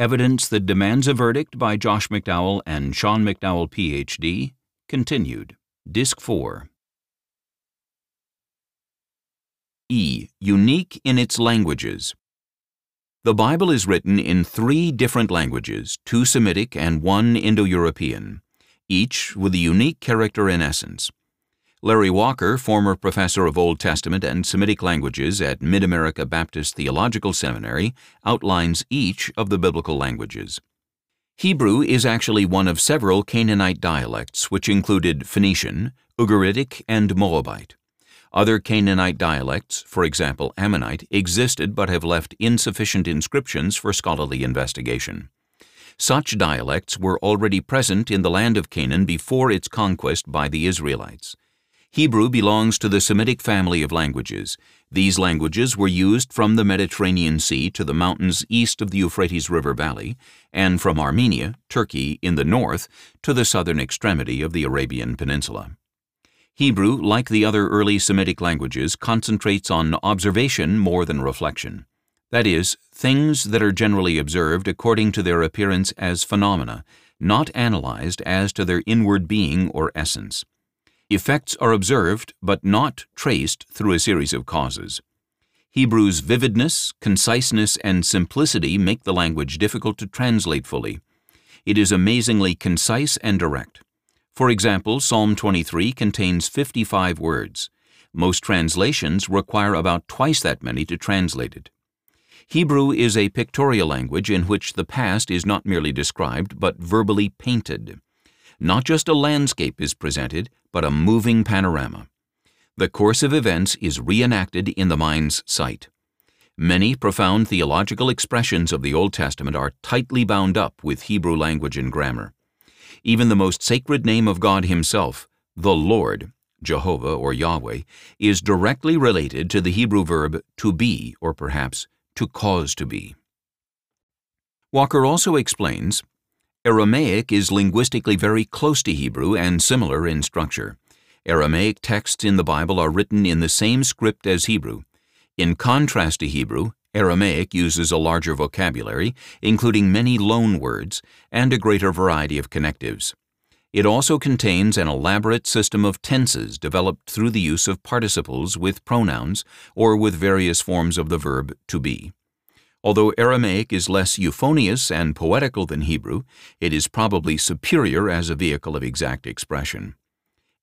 Evidence That Demands a Verdict by Josh McDowell and Sean McDowell, Ph.D., continued. Disc 4. E. Unique in its languages. The Bible is written in three different languages, two Semitic and one Indo European, each with a unique character and essence. Larry Walker, former professor of Old Testament and Semitic languages at Mid America Baptist Theological Seminary, outlines each of the biblical languages. Hebrew is actually one of several Canaanite dialects, which included Phoenician, Ugaritic, and Moabite. Other Canaanite dialects, for example Ammonite, existed but have left insufficient inscriptions for scholarly investigation. Such dialects were already present in the land of Canaan before its conquest by the Israelites. Hebrew belongs to the Semitic family of languages. These languages were used from the Mediterranean Sea to the mountains east of the Euphrates River Valley, and from Armenia, Turkey, in the north, to the southern extremity of the Arabian Peninsula. Hebrew, like the other early Semitic languages, concentrates on observation more than reflection. That is, things that are generally observed according to their appearance as phenomena, not analyzed as to their inward being or essence. Effects are observed but not traced through a series of causes. Hebrew's vividness, conciseness, and simplicity make the language difficult to translate fully. It is amazingly concise and direct. For example, Psalm 23 contains 55 words. Most translations require about twice that many to translate it. Hebrew is a pictorial language in which the past is not merely described but verbally painted. Not just a landscape is presented, but a moving panorama. The course of events is reenacted in the mind's sight. Many profound theological expressions of the Old Testament are tightly bound up with Hebrew language and grammar. Even the most sacred name of God Himself, the Lord, Jehovah or Yahweh, is directly related to the Hebrew verb to be, or perhaps to cause to be. Walker also explains Aramaic is linguistically very close to Hebrew and similar in structure. Aramaic texts in the Bible are written in the same script as Hebrew. In contrast to Hebrew, Aramaic uses a larger vocabulary, including many loan words, and a greater variety of connectives. It also contains an elaborate system of tenses developed through the use of participles with pronouns or with various forms of the verb to be. Although Aramaic is less euphonious and poetical than Hebrew, it is probably superior as a vehicle of exact expression.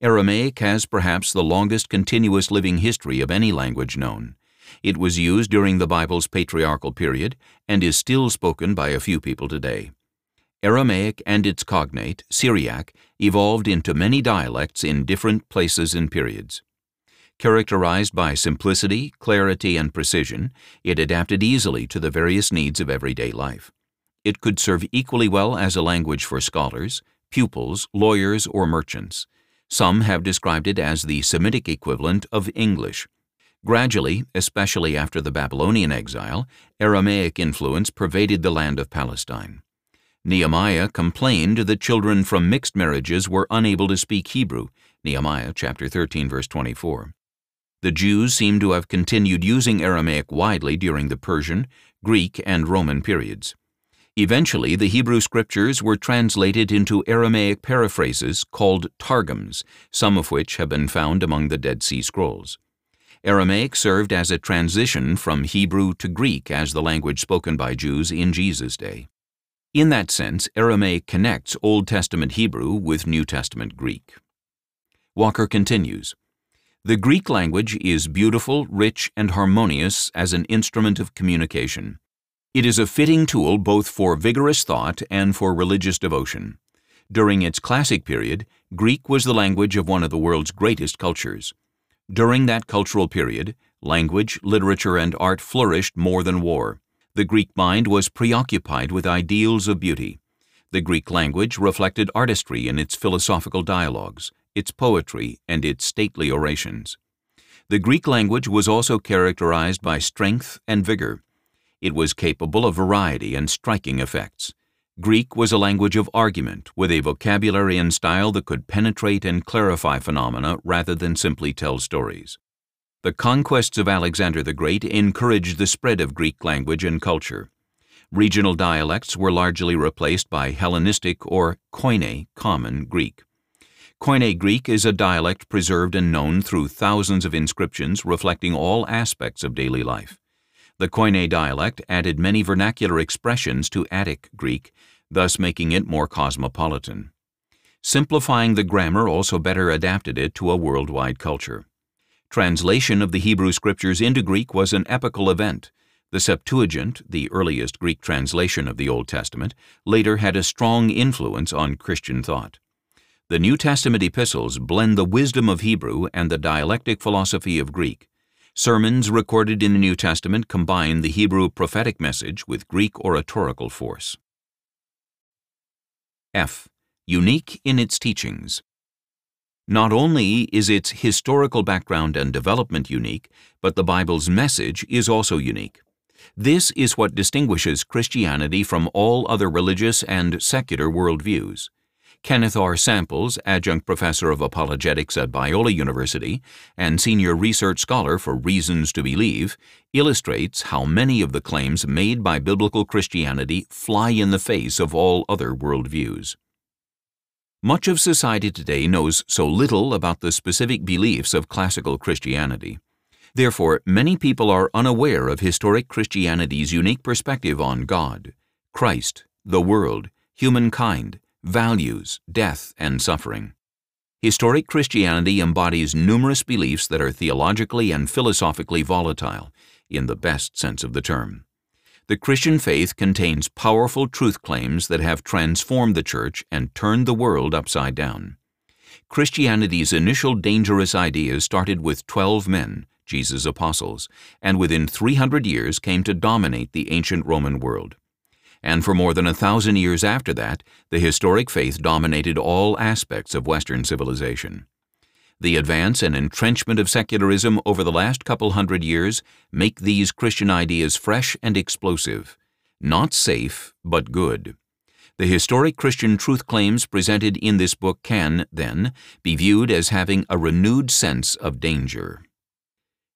Aramaic has perhaps the longest continuous living history of any language known. It was used during the Bible's patriarchal period and is still spoken by a few people today. Aramaic and its cognate, Syriac, evolved into many dialects in different places and periods. Characterized by simplicity, clarity, and precision, it adapted easily to the various needs of everyday life. It could serve equally well as a language for scholars, pupils, lawyers, or merchants. Some have described it as the Semitic equivalent of English. Gradually, especially after the Babylonian exile, Aramaic influence pervaded the land of Palestine. Nehemiah complained that children from mixed marriages were unable to speak Hebrew, Nehemiah chapter 13 verse 24. The Jews seem to have continued using Aramaic widely during the Persian, Greek, and Roman periods. Eventually, the Hebrew scriptures were translated into Aramaic paraphrases called targums, some of which have been found among the Dead Sea Scrolls. Aramaic served as a transition from Hebrew to Greek as the language spoken by Jews in Jesus' day. In that sense, Aramaic connects Old Testament Hebrew with New Testament Greek. Walker continues, the Greek language is beautiful, rich, and harmonious as an instrument of communication. It is a fitting tool both for vigorous thought and for religious devotion. During its classic period, Greek was the language of one of the world's greatest cultures. During that cultural period, language, literature, and art flourished more than war. The Greek mind was preoccupied with ideals of beauty. The Greek language reflected artistry in its philosophical dialogues, its poetry, and its stately orations. The Greek language was also characterized by strength and vigor. It was capable of variety and striking effects. Greek was a language of argument, with a vocabulary and style that could penetrate and clarify phenomena rather than simply tell stories. The conquests of Alexander the Great encouraged the spread of Greek language and culture. Regional dialects were largely replaced by Hellenistic or Koine common Greek. Koine Greek is a dialect preserved and known through thousands of inscriptions reflecting all aspects of daily life. The Koine dialect added many vernacular expressions to Attic Greek, thus making it more cosmopolitan. Simplifying the grammar also better adapted it to a worldwide culture. Translation of the Hebrew Scriptures into Greek was an epical event. The Septuagint, the earliest Greek translation of the Old Testament, later had a strong influence on Christian thought. The New Testament epistles blend the wisdom of Hebrew and the dialectic philosophy of Greek. Sermons recorded in the New Testament combine the Hebrew prophetic message with Greek oratorical force. F. Unique in its teachings. Not only is its historical background and development unique, but the Bible's message is also unique. This is what distinguishes Christianity from all other religious and secular worldviews. Kenneth R. Samples, adjunct professor of apologetics at Biola University and senior research scholar for Reasons to Believe, illustrates how many of the claims made by biblical Christianity fly in the face of all other worldviews. Much of society today knows so little about the specific beliefs of classical Christianity. Therefore, many people are unaware of historic Christianity's unique perspective on God, Christ, the world, humankind, values, death, and suffering. Historic Christianity embodies numerous beliefs that are theologically and philosophically volatile, in the best sense of the term. The Christian faith contains powerful truth claims that have transformed the church and turned the world upside down. Christianity's initial dangerous ideas started with 12 men, Jesus' apostles, and within 300 years came to dominate the ancient Roman world and for more than a thousand years after that, the historic faith dominated all aspects of Western civilization. The advance and entrenchment of secularism over the last couple hundred years make these Christian ideas fresh and explosive, not safe, but good. The historic Christian truth claims presented in this book can, then, be viewed as having a renewed sense of danger.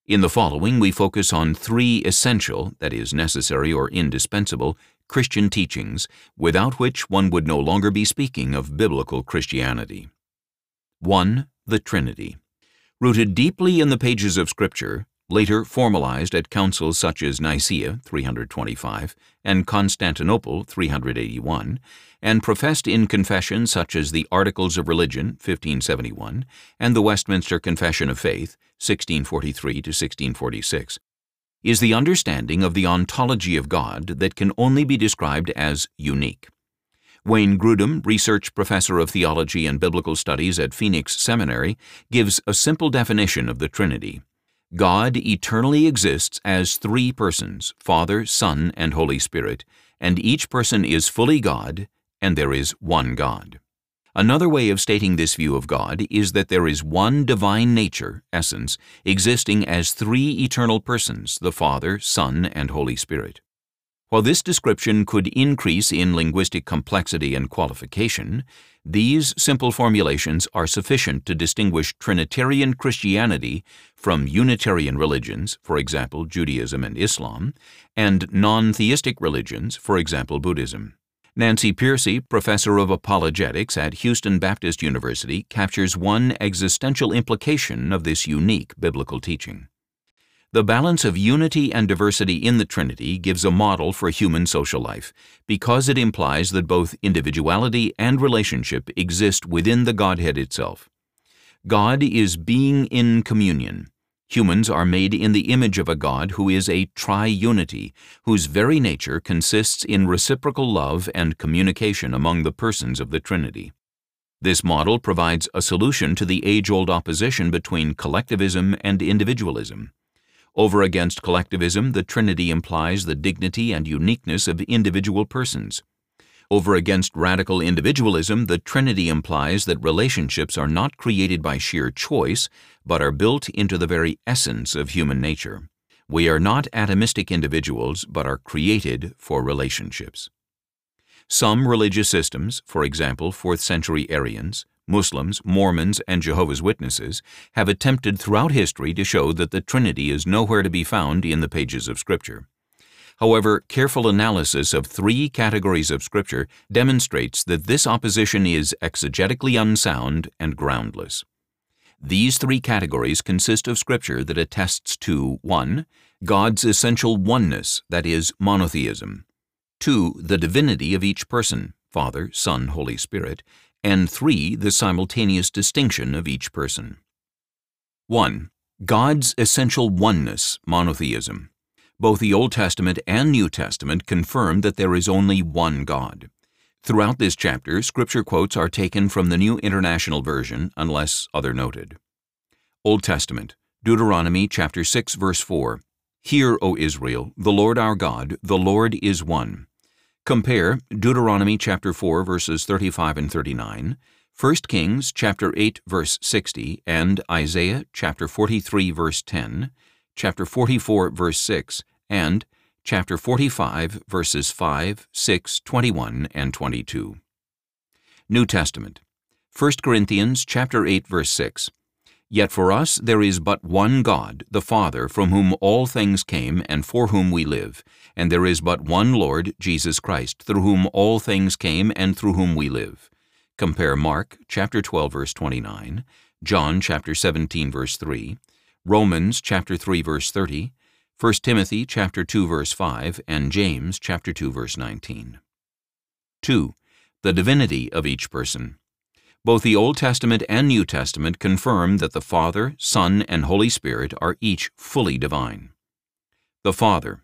In the following, we focus on three essential, that is, necessary or indispensable, Christian teachings, without which one would no longer be speaking of biblical Christianity. 1. The Trinity. Rooted deeply in the pages of Scripture, later formalized at councils such as Nicaea 325 and Constantinople 381, and professed in confessions such as the Articles of Religion 1571 and the Westminster Confession of Faith 1643 to 1646, is the understanding of the ontology of God that can only be described as unique. Wayne Grudem, research professor of theology and biblical studies at Phoenix Seminary, gives a simple definition of the Trinity. God eternally exists as three persons, Father, Son, and Holy Spirit, and each person is fully God, and there is one God. Another way of stating this view of God is that there is one divine nature, essence, existing as three eternal persons, the Father, Son, and Holy Spirit. While this description could increase in linguistic complexity and qualification, these simple formulations are sufficient to distinguish Trinitarian Christianity from Unitarian religions, for example Judaism and Islam, and non-theistic religions, for example Buddhism. Nancy Pearcey, professor of apologetics at Houston Baptist University, captures one existential implication of this unique biblical teaching. The balance of unity and diversity in the Trinity gives a model for human social life because it implies that both individuality and relationship exist within the Godhead itself. God is being in communion, Humans are made in the image of a God who is a triunity, whose very nature consists in reciprocal love and communication among the persons of the Trinity. This model provides a solution to the age-old opposition between collectivism and individualism. Over against collectivism, the Trinity implies the dignity and uniqueness of individual persons. Over against radical individualism, the Trinity implies that relationships are not created by sheer choice, but are built into the very essence of human nature. We are not atomistic individuals, but are created for relationships. Some religious systems, for example, 4th century Arians, Muslims, Mormons, and Jehovah's Witnesses, have attempted throughout history to show that the Trinity is nowhere to be found in the pages of Scripture. However, careful analysis of three categories of Scripture demonstrates that this opposition is exegetically unsound and groundless. These three categories consist of Scripture that attests to 1. God's essential oneness, that is, monotheism, 2. The divinity of each person, Father, Son, Holy Spirit, and 3. The simultaneous distinction of each person. 1. God's essential oneness, monotheism. Both the Old Testament and New Testament confirm that there is only one God. Throughout this chapter, scripture quotes are taken from the New International Version unless other noted. Old Testament, Deuteronomy chapter 6 verse 4. Hear, O Israel, the Lord our God, the Lord is one. Compare Deuteronomy chapter 4 verses 35 and 39, 1 Kings chapter 8 verse 60 and Isaiah chapter 43 verse 10, chapter 44 verse 6 and chapter 45, verses 5, 6, 21, and 22. New Testament 1 Corinthians chapter 8, verse 6. Yet for us there is but one God, the Father, from whom all things came and for whom we live, and there is but one Lord, Jesus Christ, through whom all things came and through whom we live. Compare Mark chapter 12 verse 29, John chapter 17 verse 3, Romans chapter 3 verse 30, 1 Timothy chapter 2 verse 5 and James chapter 2 verse 19. 2. The divinity of each person. Both the Old Testament and New Testament confirm that the Father, Son, and Holy Spirit are each fully divine. The Father.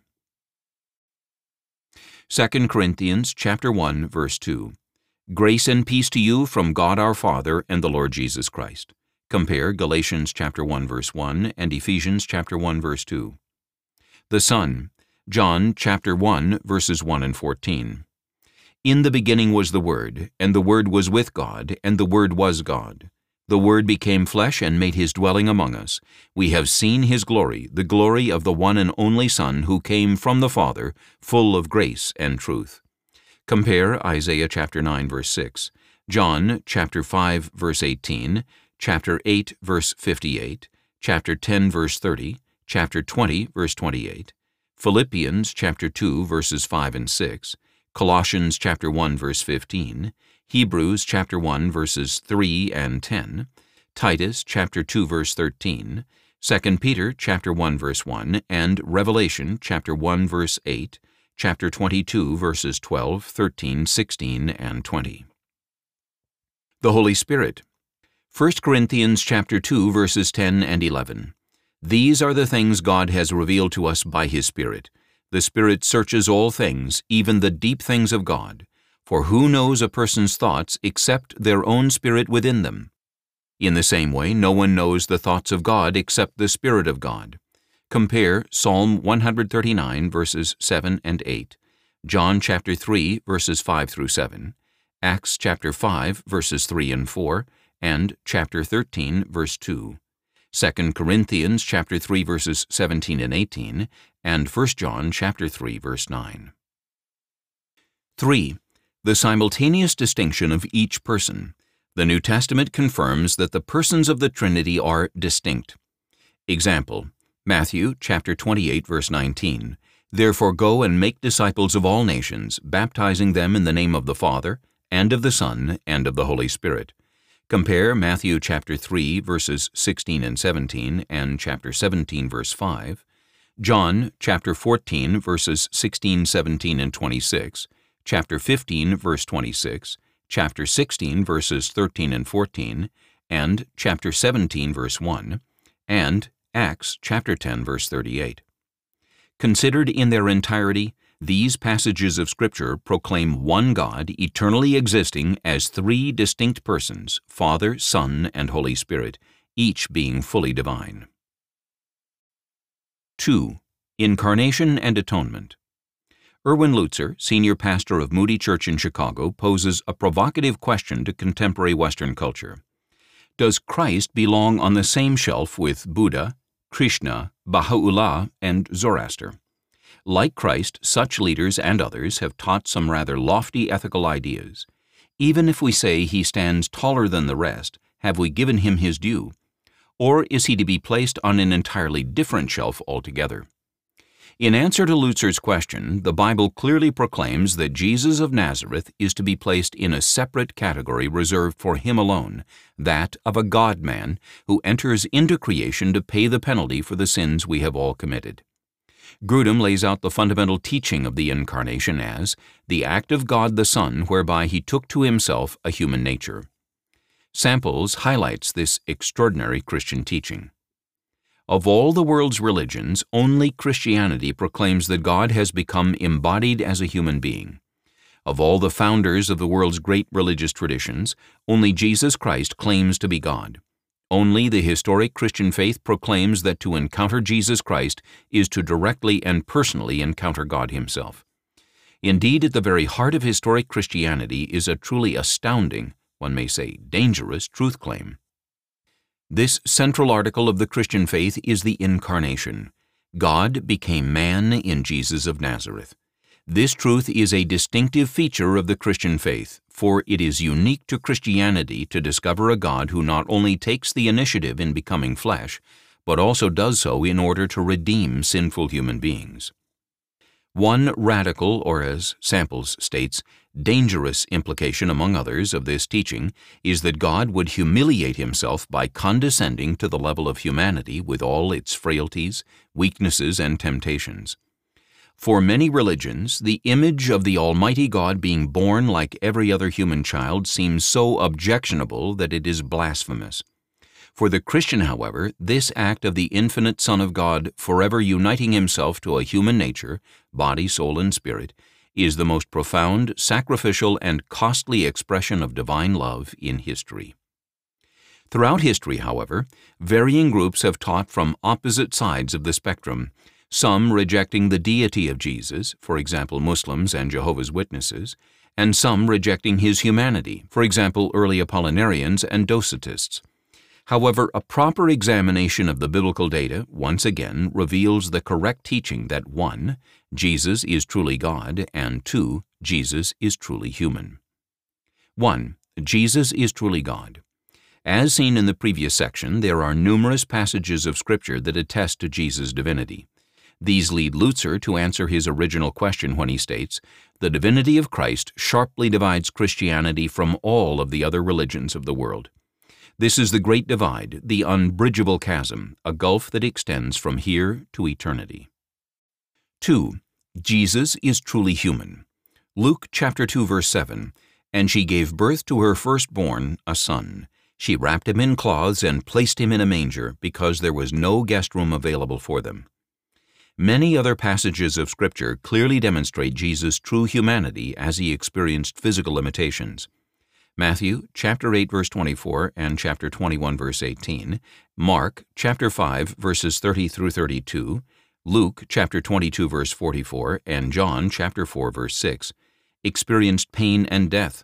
2 Corinthians chapter 1 verse 2. Grace and peace to you from God our Father and the Lord Jesus Christ. Compare Galatians chapter 1 verse 1 and Ephesians chapter 1 verse 2 the Son. John chapter 1 verses 1 and 14. In the beginning was the Word, and the Word was with God, and the Word was God. The Word became flesh and made his dwelling among us. We have seen his glory, the glory of the one and only Son who came from the Father, full of grace and truth. Compare Isaiah chapter 9 verse 6, John chapter 5 verse 18, chapter 8 verse 58, chapter 10 verse 30, chapter 20, verse 28, Philippians chapter 2, verses 5 and 6, Colossians chapter 1, verse 15, Hebrews chapter 1, verses 3 and 10, Titus chapter 2, verse 13, 2 Peter chapter 1, verse 1, and Revelation chapter 1, verse 8, chapter 22, verses 12, 13, 16, and 20. The Holy Spirit 1 Corinthians chapter 2, verses 10 and 11. These are the things God has revealed to us by His Spirit. The Spirit searches all things, even the deep things of God. For who knows a person's thoughts except their own spirit within them? In the same way, no one knows the thoughts of God except the Spirit of God. Compare Psalm 139 verses 7 and 8, John chapter 3 verses 5 through 7, Acts chapter 5 verses 3 and 4, and chapter 13 verse 2. 2 Corinthians chapter 3 verses 17 and 18, and 1 John chapter 3 verse 9. 3. The simultaneous distinction of each person. The New Testament confirms that the persons of the Trinity are distinct. Example, Matthew chapter 28 verse 19. Therefore go and make disciples of all nations, baptizing them in the name of the Father, and of the Son, and of the Holy Spirit Compare Matthew chapter 3 verses 16 and 17 and chapter 17 verse 5, John chapter 14 verses 16, 17 and 26, chapter 15 verse 26, chapter 16 verses 13 and 14, and chapter 17 verse 1, and Acts chapter 10 verse 38. Considered in their entirety, these passages of Scripture proclaim one God eternally existing as three distinct persons, Father, Son, and Holy Spirit, each being fully divine. 2. Incarnation and Atonement. Erwin Lutzer, senior pastor of Moody Church in Chicago, poses a provocative question to contemporary Western culture. Does Christ belong on the same shelf with Buddha, Krishna, Baha'u'llah, and Zoroaster? Like Christ, such leaders and others have taught some rather lofty ethical ideas. Even if we say he stands taller than the rest, have we given him his due? Or is he to be placed on an entirely different shelf altogether? In answer to Lutzer's question, the Bible clearly proclaims that Jesus of Nazareth is to be placed in a separate category reserved for him alone, that of a God man who enters into creation to pay the penalty for the sins we have all committed. Grudem lays out the fundamental teaching of the Incarnation as the act of God the Son whereby he took to himself a human nature. Samples highlights this extraordinary Christian teaching. Of all the world's religions, only Christianity proclaims that God has become embodied as a human being. Of all the founders of the world's great religious traditions, only Jesus Christ claims to be God. Only the historic Christian faith proclaims that to encounter Jesus Christ is to directly and personally encounter God Himself. Indeed, at the very heart of historic Christianity is a truly astounding, one may say dangerous, truth claim. This central article of the Christian faith is the Incarnation. God became man in Jesus of Nazareth. This truth is a distinctive feature of the Christian faith, for it is unique to Christianity to discover a God who not only takes the initiative in becoming flesh, but also does so in order to redeem sinful human beings. One radical, or as Samples states, dangerous implication among others of this teaching is that God would humiliate himself by condescending to the level of humanity with all its frailties, weaknesses, and temptations. For many religions, the image of the Almighty God being born like every other human child seems so objectionable that it is blasphemous. For the Christian, however, this act of the infinite Son of God forever uniting himself to a human nature, body, soul, and spirit, is the most profound, sacrificial, and costly expression of divine love in history. Throughout history, however, varying groups have taught from opposite sides of the spectrum, some rejecting the deity of Jesus, for example Muslims and Jehovah's Witnesses, and some rejecting his humanity, for example early Apollinarians and Docetists. However, a proper examination of the biblical data once again reveals the correct teaching that 1. Jesus is truly God, and 2. Jesus is truly human. 1. Jesus is truly God. As seen in the previous section, there are numerous passages of Scripture that attest to Jesus' divinity. These lead Lutzer to answer his original question when he states, The divinity of Christ sharply divides Christianity from all of the other religions of the world. This is the great divide, the unbridgeable chasm, a gulf that extends from here to eternity. 2. Jesus is truly human. Luke chapter 2 verse 7, And she gave birth to her firstborn, a son. She wrapped him in cloths and placed him in a manger, because there was no guest room available for them. Many other passages of Scripture clearly demonstrate Jesus' true humanity as he experienced physical limitations. Matthew chapter 8 verse 24 and chapter 21 verse 18, Mark chapter 5 verses 30 through 32, Luke chapter 22 verse 44 and John chapter 4 verse 6 experienced pain and death.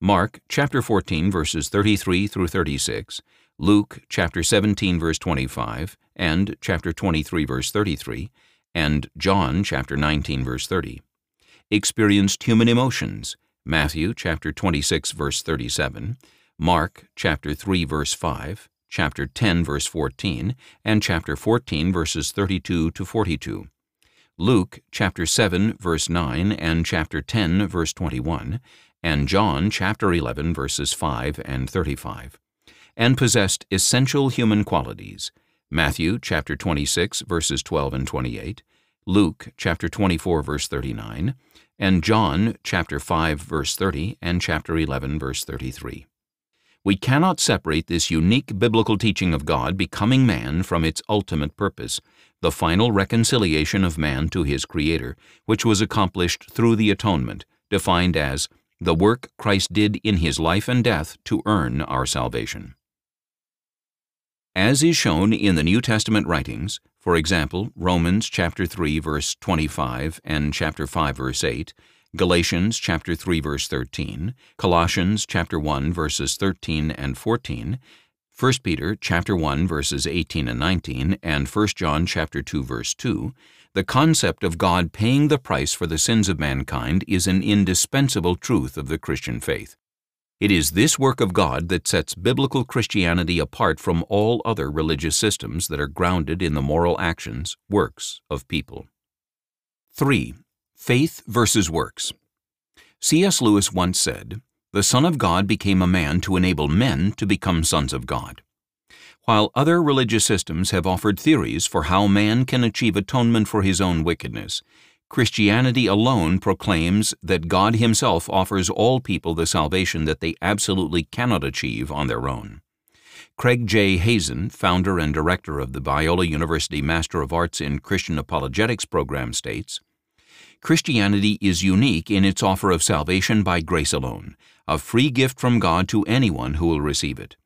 Mark chapter 14 verses 33 through 36, Luke chapter 17 verse 25 and chapter 23 verse 33, and John chapter 19 verse 30 experienced human emotions Matthew chapter 26 verse 37, Mark chapter 3 verse 5, chapter 10 verse 14, and chapter 14 verses 32 to 42. Luke chapter 7 verse 9 and chapter 10 verse 21, and John chapter 11 verses 5 and 35. And possessed essential human qualities. Matthew chapter 26 verses 12 and 28, Luke chapter 24 verse 39, and John chapter 5 verse 30 and chapter 11 verse 33. We cannot separate this unique biblical teaching of God becoming man from its ultimate purpose, the final reconciliation of man to his Creator, which was accomplished through the atonement, defined as the work Christ did in his life and death to earn our salvation. As is shown in the New Testament writings, for example, Romans chapter 3 verse 25 and chapter 5 verse 8, Galatians chapter 3 verse 13, Colossians chapter 1 verses 13 and 14, 1 Peter chapter 1 verses 18 and 19 and 1 John chapter 2 verse 2, the concept of God paying the price for the sins of mankind is an indispensable truth of the Christian faith. It is this work of God that sets biblical Christianity apart from all other religious systems that are grounded in the moral actions, works of people. 3. Faith versus works. C.S. Lewis once said, the Son of God became a man to enable men to become sons of God. While other religious systems have offered theories for how man can achieve atonement for his own wickedness, Christianity alone proclaims that God Himself offers all people the salvation that they absolutely cannot achieve on their own. Craig J. Hazen, founder and director of the Biola University Master of Arts in Christian Apologetics program, states Christianity is unique in its offer of salvation by grace alone, a free gift from God to anyone who will receive it.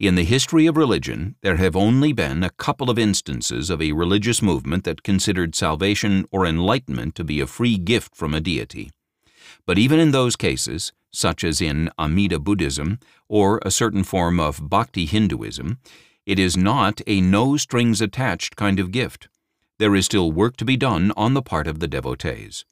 In the history of religion, there have only been a couple of instances of a religious movement that considered salvation or enlightenment to be a free gift from a deity. But even in those cases, such as in Amida Buddhism or a certain form of Bhakti Hinduism, it is not a no strings attached kind of gift. There is still work to be done on the part of the devotees.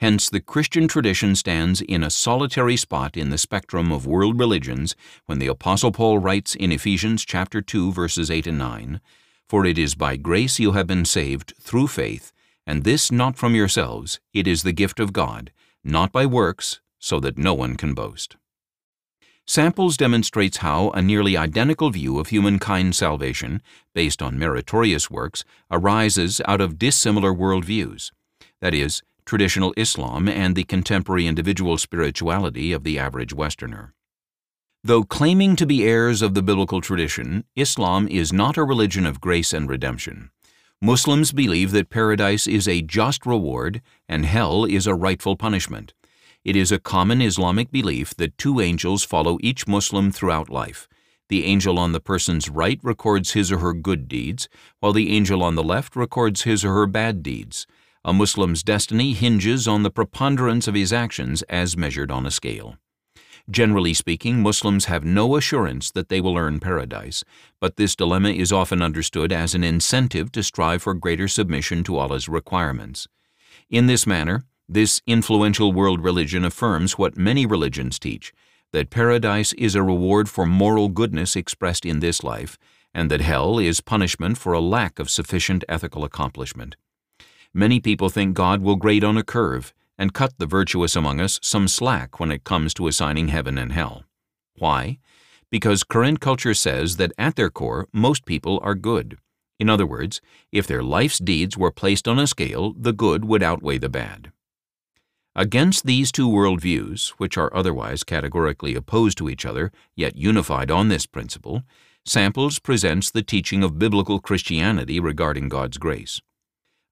Hence, the Christian tradition stands in a solitary spot in the spectrum of world religions when the Apostle Paul writes in Ephesians chapter 2 verses 8 and 9, For it is by grace you have been saved through faith, and this not from yourselves, it is the gift of God, not by works, so that no one can boast. Samples demonstrates how a nearly identical view of humankind's salvation, based on meritorious works, arises out of dissimilar worldviews. That is, traditional Islam, and the contemporary individual spirituality of the average Westerner. Though claiming to be heirs of the biblical tradition, Islam is not a religion of grace and redemption. Muslims believe that paradise is a just reward and hell is a rightful punishment. It is a common Islamic belief that two angels follow each Muslim throughout life. The angel on the person's right records his or her good deeds, while the angel on the left records his or her bad deeds. A Muslim's destiny hinges on the preponderance of his actions as measured on a scale. Generally speaking, Muslims have no assurance that they will earn paradise, but this dilemma is often understood as an incentive to strive for greater submission to Allah's requirements. In this manner, this influential world religion affirms what many religions teach, that paradise is a reward for moral goodness expressed in this life, and that hell is punishment for a lack of sufficient ethical accomplishment. Many people think God will grade on a curve and cut the virtuous among us some slack when it comes to assigning heaven and hell. Why? Because current culture says that at their core, most people are good. In other words, if their life's deeds were placed on a scale, the good would outweigh the bad. Against these two worldviews, which are otherwise categorically opposed to each other, yet unified on this principle, Samples presents the teaching of biblical Christianity regarding God's grace.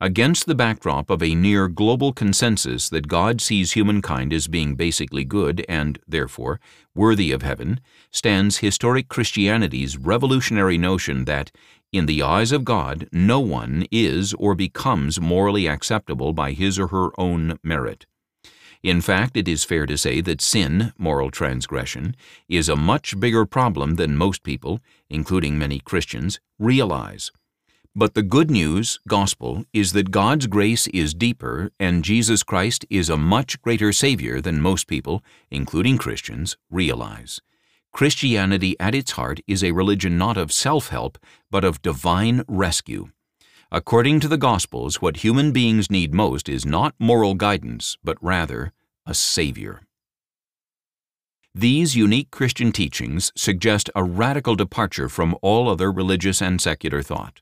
Against the backdrop of a near global consensus that God sees humankind as being basically good and, therefore, worthy of heaven, stands historic Christianity's revolutionary notion that, in the eyes of God, no one is or becomes morally acceptable by his or her own merit. In fact, it is fair to say that sin, moral transgression, is a much bigger problem than most people, including many Christians, realize. But the good news, gospel, is that God's grace is deeper and Jesus Christ is a much greater Savior than most people, including Christians, realize. Christianity at its heart is a religion not of self-help, but of divine rescue. According to the Gospels, what human beings need most is not moral guidance, but rather a Savior. These unique Christian teachings suggest a radical departure from all other religious and secular thought.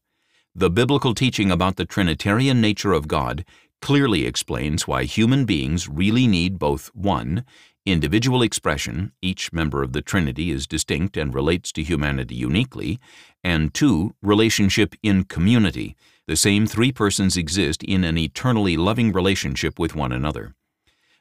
The biblical teaching about the Trinitarian nature of God clearly explains why human beings really need both 1. Individual expression, each member of the Trinity is distinct and relates to humanity uniquely, and 2. Relationship in community, the same three persons exist in an eternally loving relationship with one another.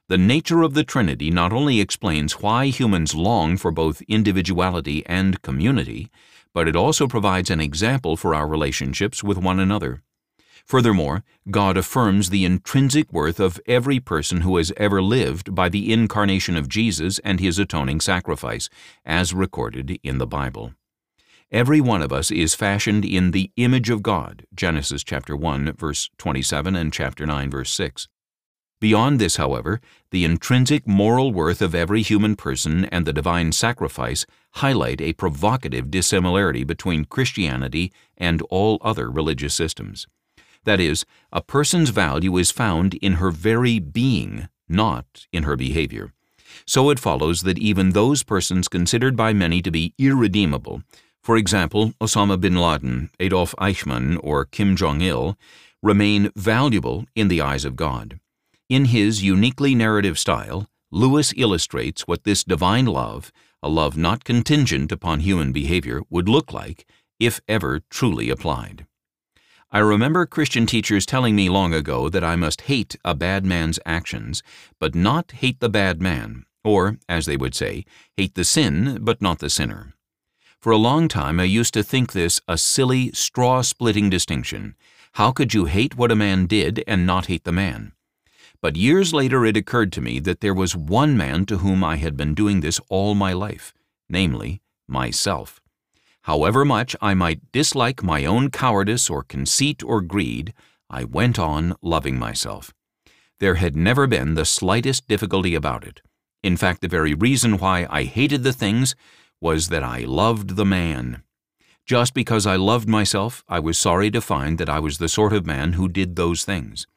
The nature of the Trinity not only explains why humans long for both individuality and community, but it also provides an example for our relationships with one another. Furthermore, God affirms the intrinsic worth of every person who has ever lived by the incarnation of Jesus and his atoning sacrifice, as recorded in the Bible. Every one of us is fashioned in the image of God, Genesis chapter 1 verse 27 and chapter 9 verse 6. Beyond this, however, the intrinsic moral worth of every human person and the divine sacrifice highlight a provocative dissimilarity between Christianity and all other religious systems. That is, a person's value is found in her very being, not in her behavior. So it follows that even those persons considered by many to be irredeemable, for example, Osama bin Laden, Adolf Eichmann, or Kim Jong il, remain valuable in the eyes of God. In his uniquely narrative style, Lewis illustrates what this divine love, a love not contingent upon human behavior, would look like if ever truly applied. I remember Christian teachers telling me long ago that I must hate a bad man's actions, but not hate the bad man, or, as they would say, hate the sin, but not the sinner. For a long time I used to think this a silly, straw-splitting distinction. How could you hate what a man did and not hate the man? But years later it occurred to me that there was one man to whom I had been doing this all my life, namely, myself. However much I might dislike my own cowardice or conceit or greed, I went on loving myself. There had never been the slightest difficulty about it. In fact, the very reason why I hated the things was that I loved the man. Just because I loved myself, I was sorry to find that I was the sort of man who did those things.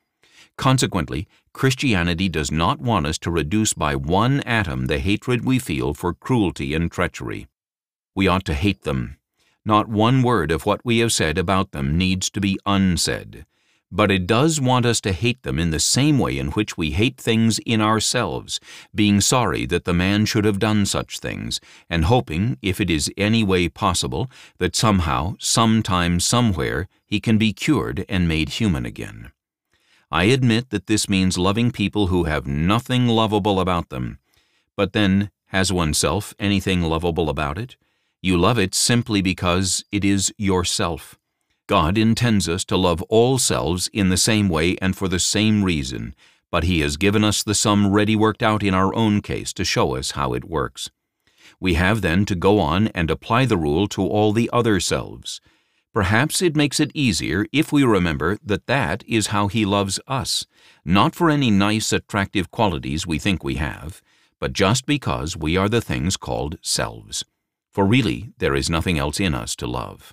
Consequently, Christianity does not want us to reduce by one atom the hatred we feel for cruelty and treachery. We ought to hate them, not one word of what we have said about them needs to be unsaid, but it does want us to hate them in the same way in which we hate things in ourselves, being sorry that the man should have done such things, and hoping, if it is any way possible, that somehow, sometime, somewhere, he can be cured and made human again. I admit that this means loving people who have nothing lovable about them. But then, has oneself anything lovable about it? You love it simply because it is yourself. God intends us to love all selves in the same way and for the same reason, but He has given us the sum ready worked out in our own case to show us how it works. We have then to go on and apply the rule to all the other selves. Perhaps it makes it easier if we remember that that is how He loves us, not for any nice, attractive qualities we think we have, but just because we are the things called selves for really there is nothing else in us to love.